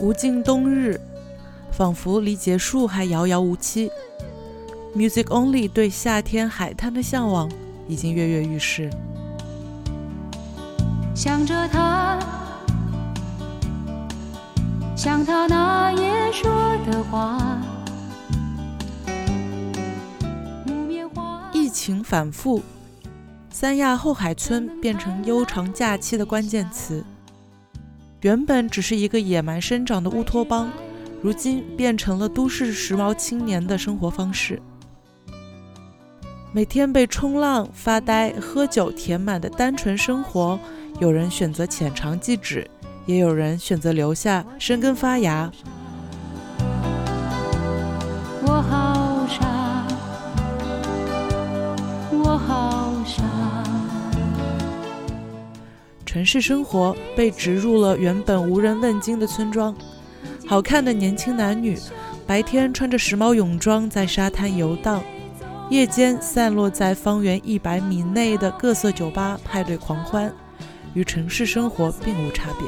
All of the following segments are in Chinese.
无尽冬日，仿佛离结束还遥遥无期。Music Only 对夏天海滩的向往已经跃跃欲试。想着他，想他那夜说的话。疫情反复，三亚后海村变成悠长假期的关键词。原本只是一个野蛮生长的乌托邦，如今变成了都市时髦青年的生活方式。每天被冲浪、发呆、喝酒填满的单纯生活，有人选择浅尝即止，也有人选择留下生根发芽。城市生活被植入了原本无人问津的村庄，好看的年轻男女，白天穿着时髦泳装在沙滩游荡，夜间散落在方圆一百米内的各色酒吧派对狂欢，与城市生活并无差别。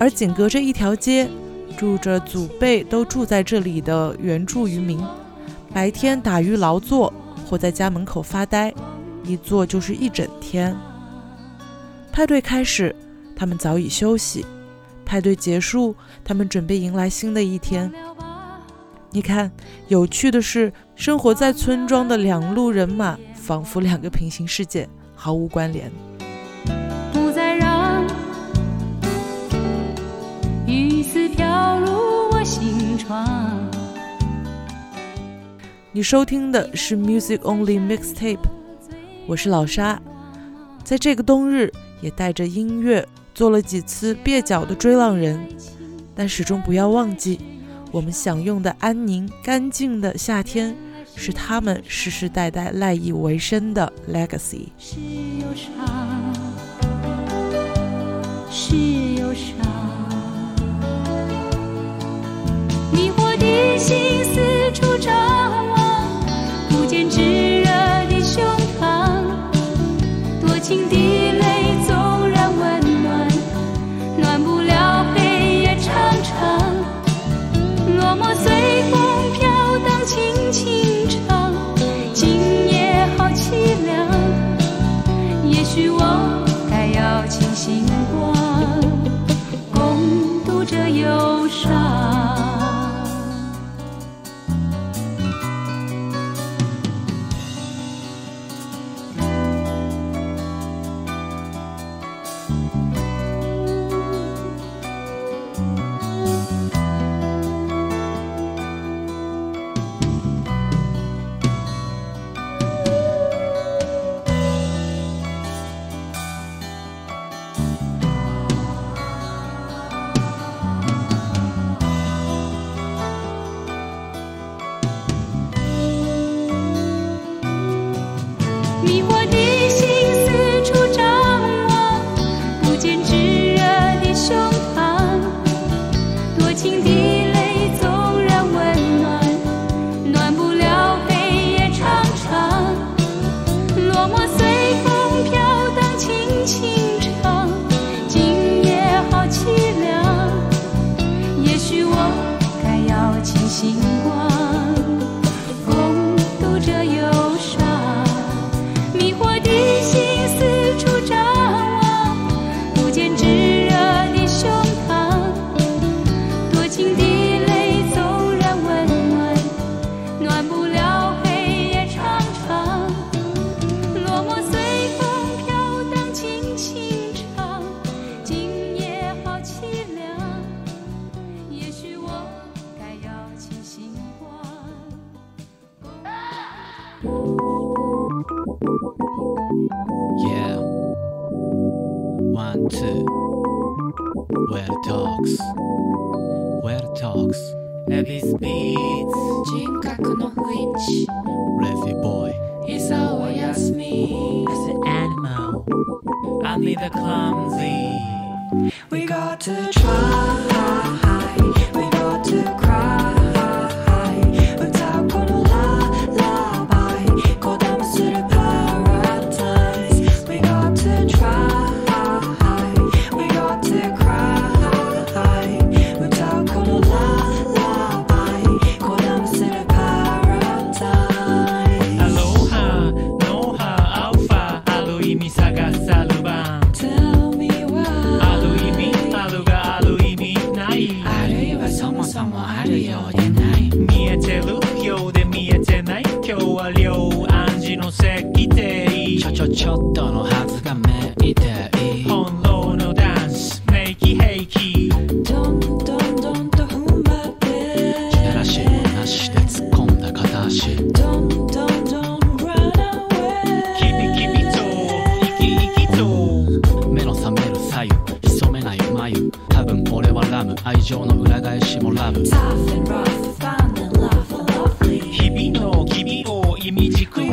而紧隔着一条街，住着祖辈都住在这里的原住渔民，白天打鱼劳作，或在家门口发呆，一坐就是一整天。派对开始，他们早已休息；派对结束，他们准备迎来新的一天。你看，有趣的是，生活在村庄的两路人马，仿佛两个平行世界，毫无关联。不再让雨丝飘入我心窗。你收听的是 Music Only Mixtape，我是老沙，在这个冬日。也带着音乐做了几次蹩脚的追浪人，但始终不要忘记，我们享用的安宁干净的夏天，是他们世世代代赖以为生的 legacy。是忧伤，是忧伤，迷惑的心四处张望，不见炙热的胸膛，多情的。愛情の裏返しもラブ。日々の君を意味軸を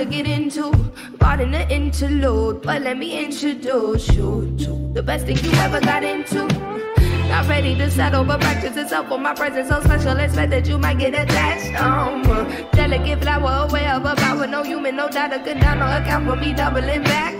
to get into. Part in the interlude, but let me introduce you to the best thing you ever got into. Not ready to settle, but practice itself for my presence so special. Expect that you might get attached. Um, delicate flower, aware of a power. No human, no doubt, a good down, no account for me doubling back.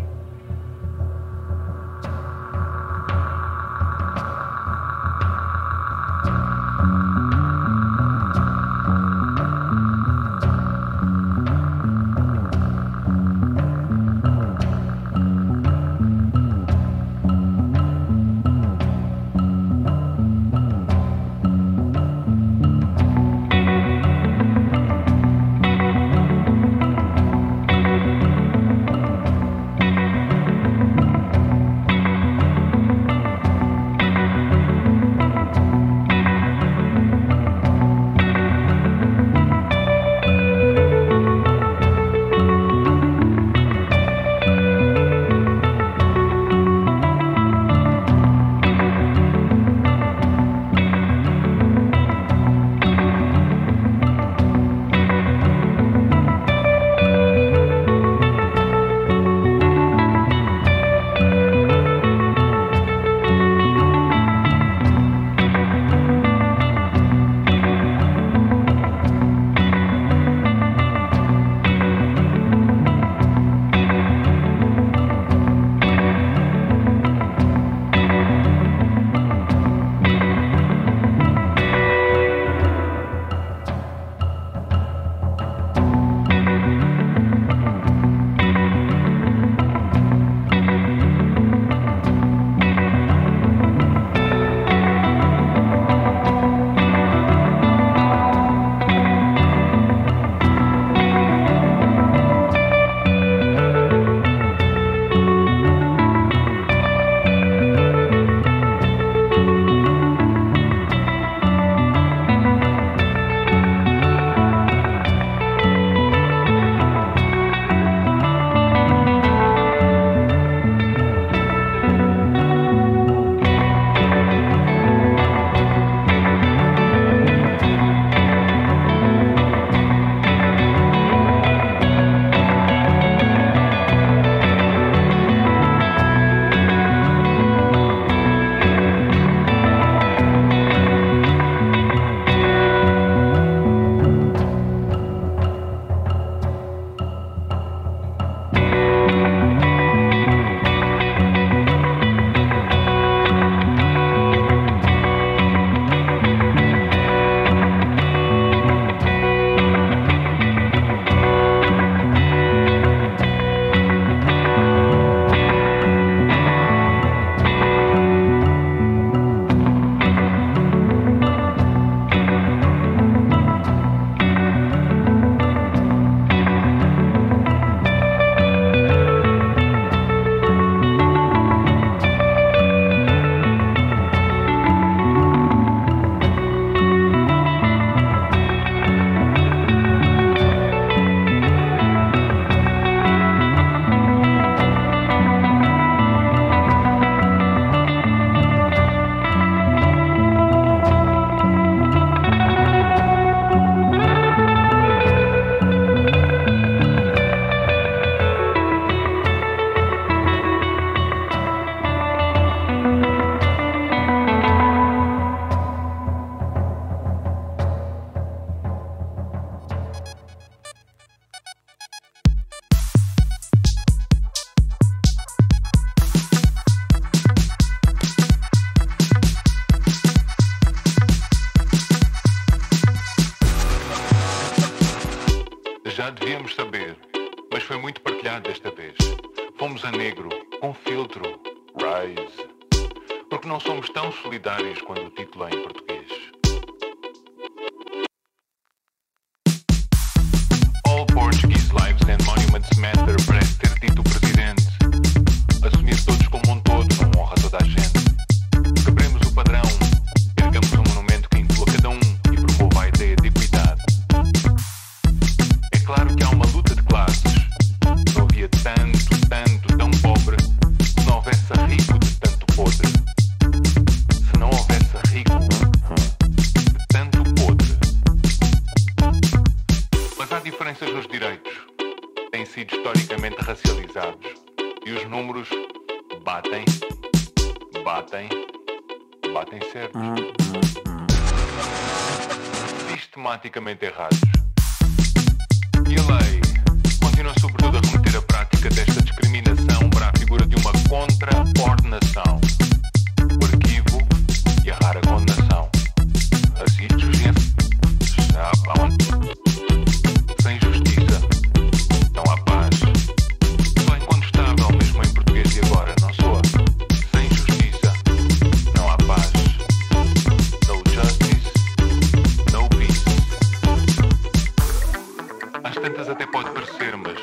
tantas até pode parecer, mas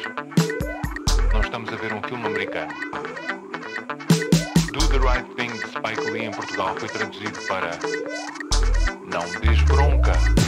não estamos a ver um filme americano. Do the Right Thing de Spike Lee em Portugal foi traduzido para Não Desbronca. bronca.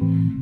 Mm-hmm.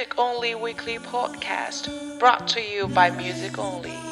Music Only Weekly Podcast, brought to you by Music Only.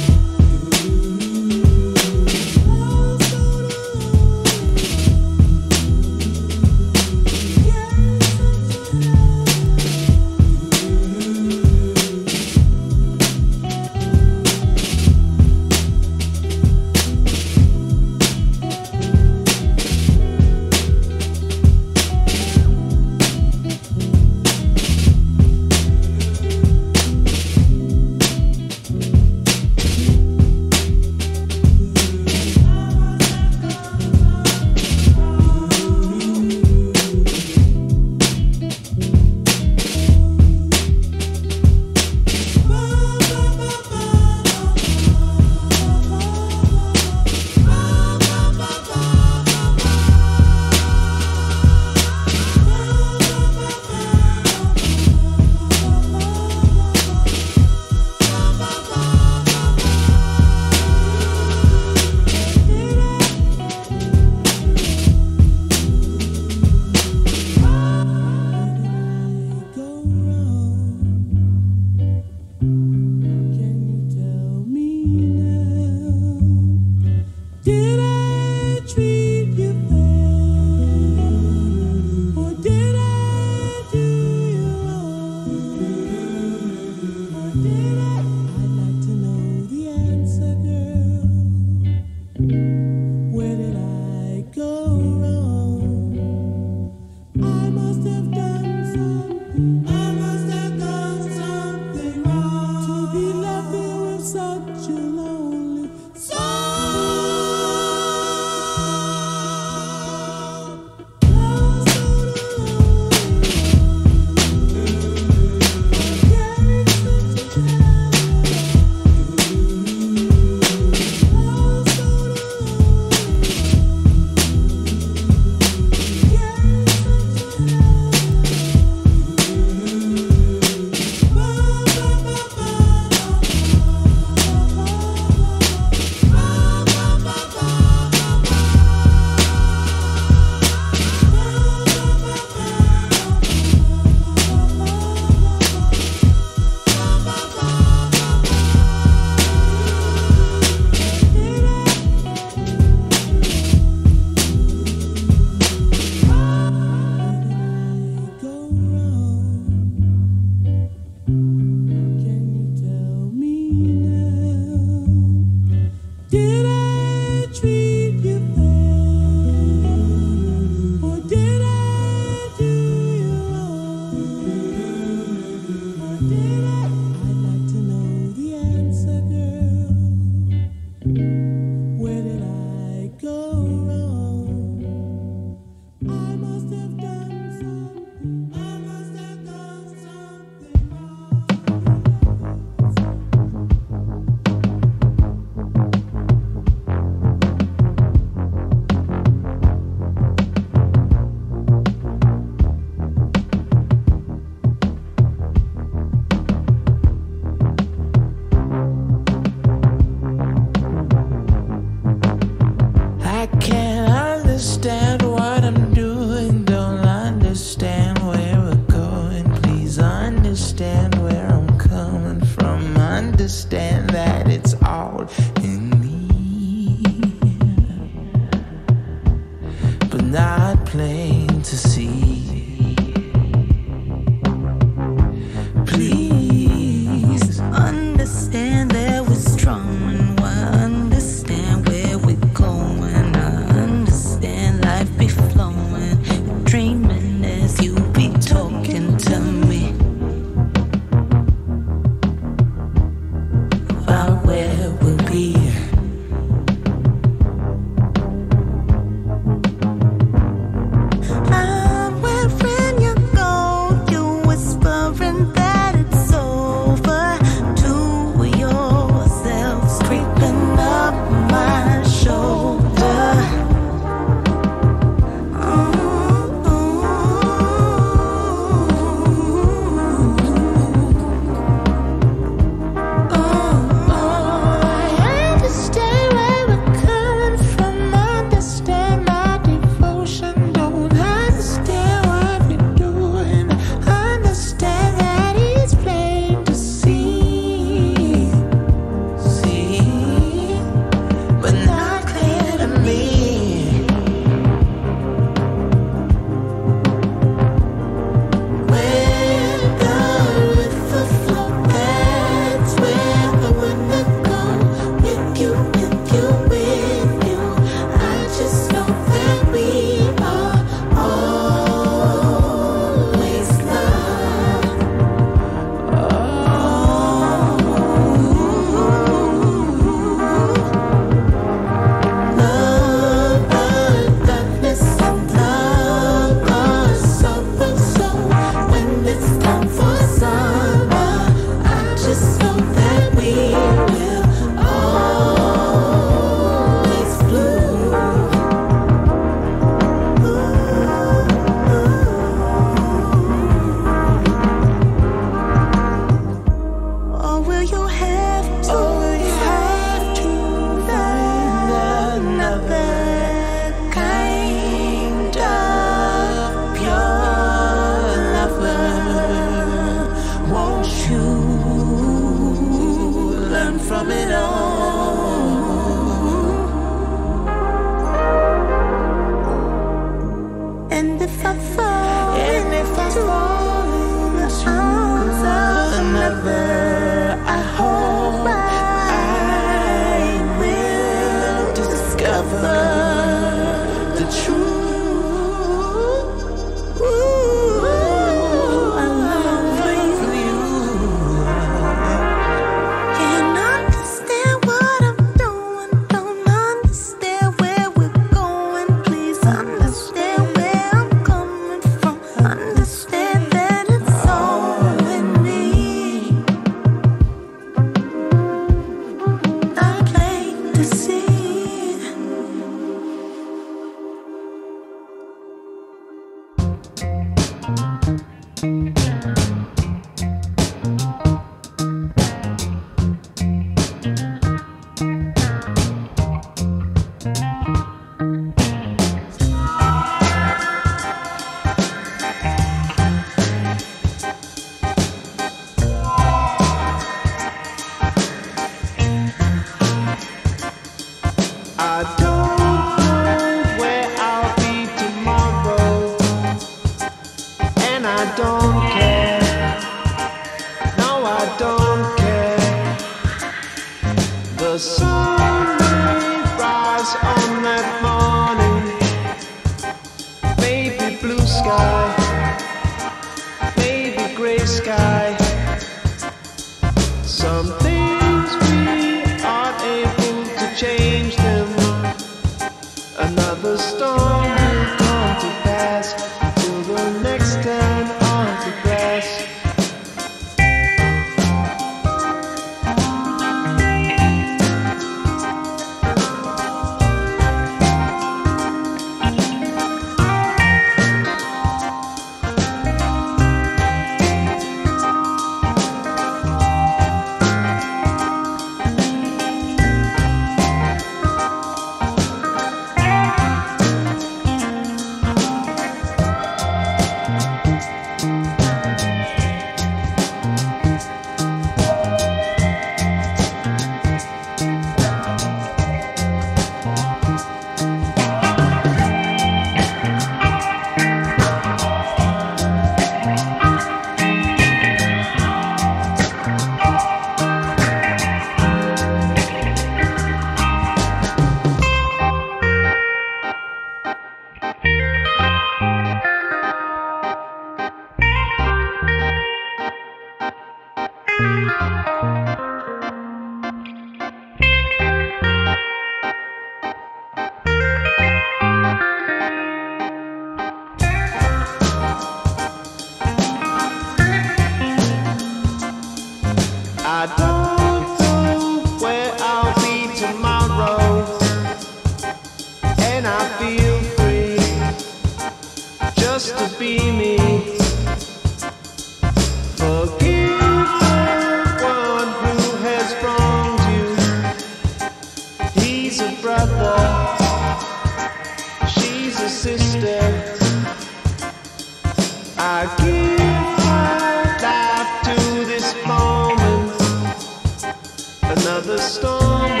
Storm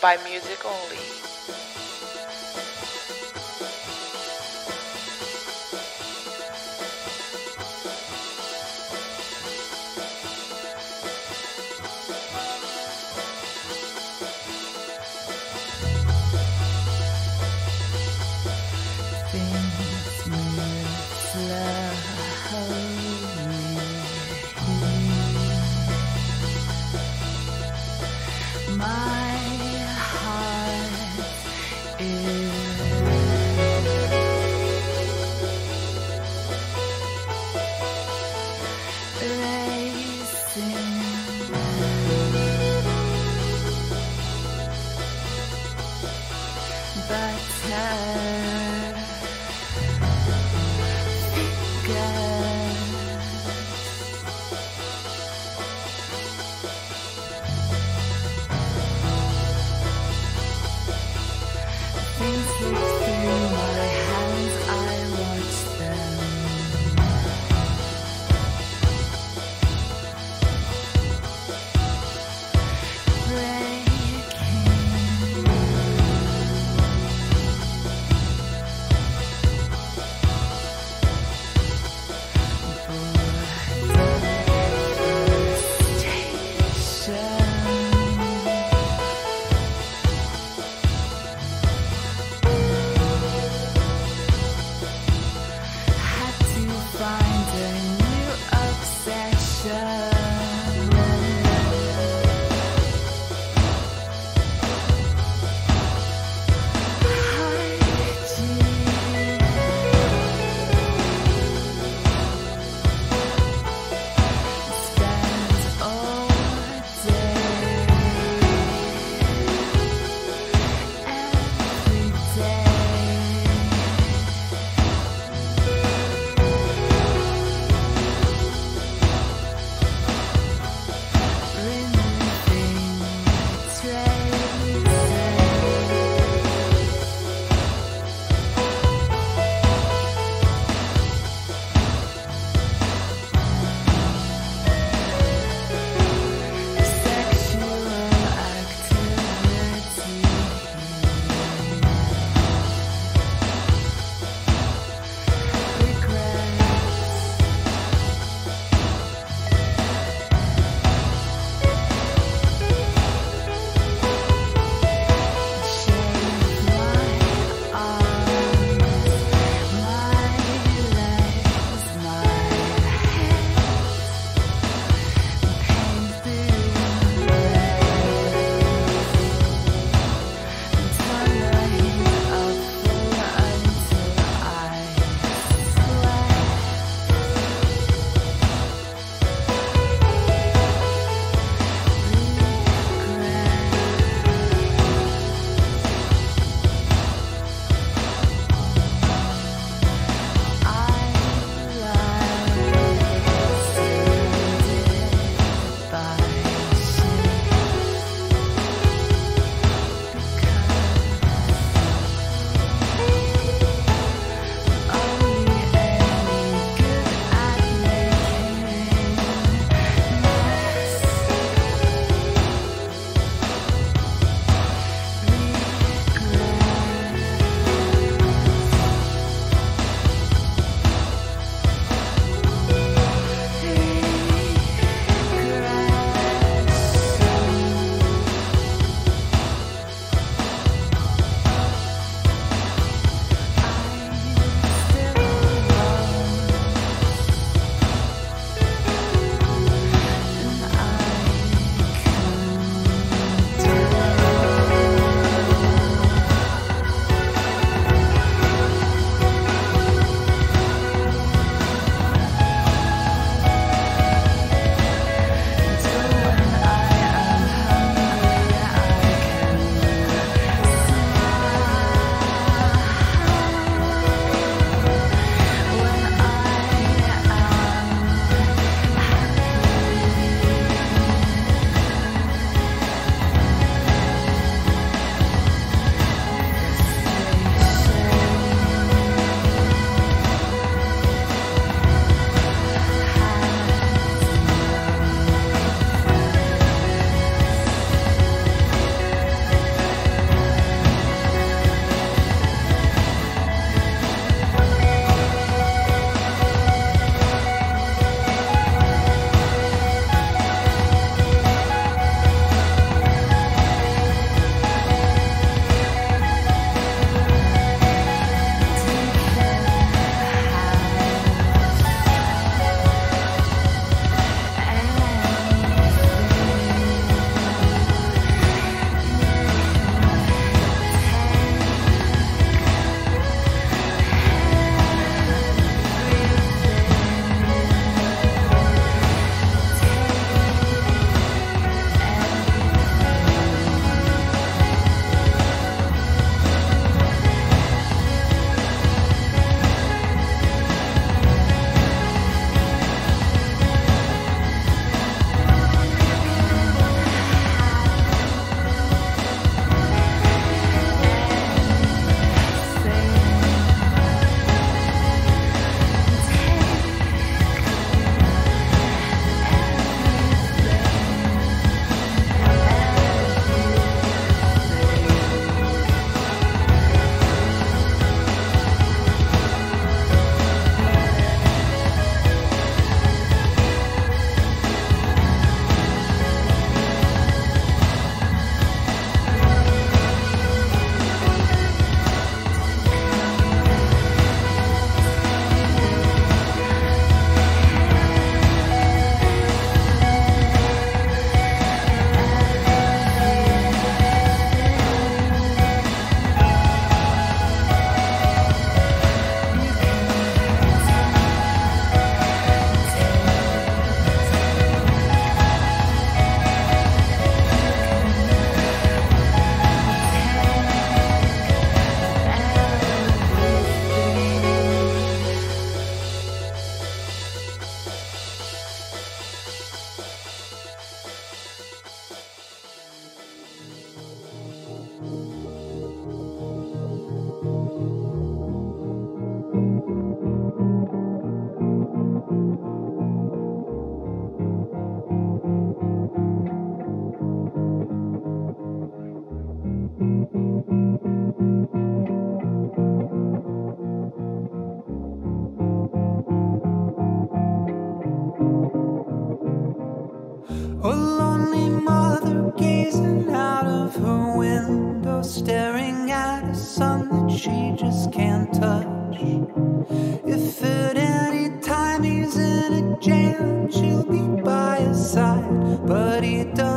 by Music Only.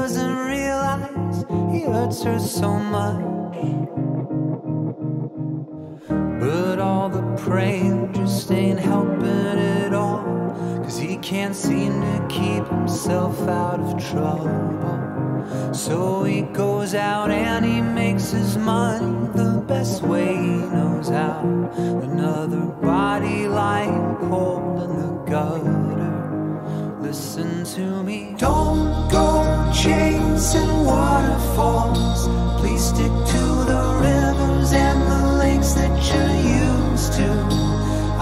Doesn't realize he hurts her so much. But all the praying just ain't helping at all. Cause he can't seem to keep himself out of trouble. So he goes out and he makes his money the best way he knows how. Another body lying cold in the gutter. Listen to me. Don't go chasing waterfalls. Please stick to the rivers and the lakes that you're used to.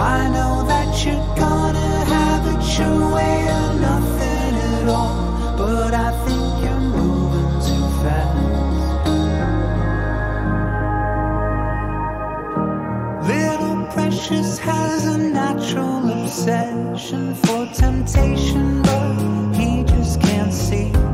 I know obsession for temptation, but he just can't see.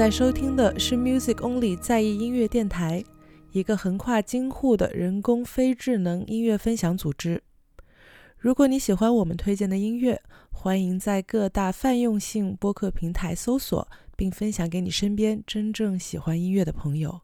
在收听的是 Music Only 在意音乐电台，一个横跨京沪的人工非智能音乐分享组织。如果你喜欢我们推荐的音乐，欢迎在各大泛用性播客平台搜索，并分享给你身边真正喜欢音乐的朋友。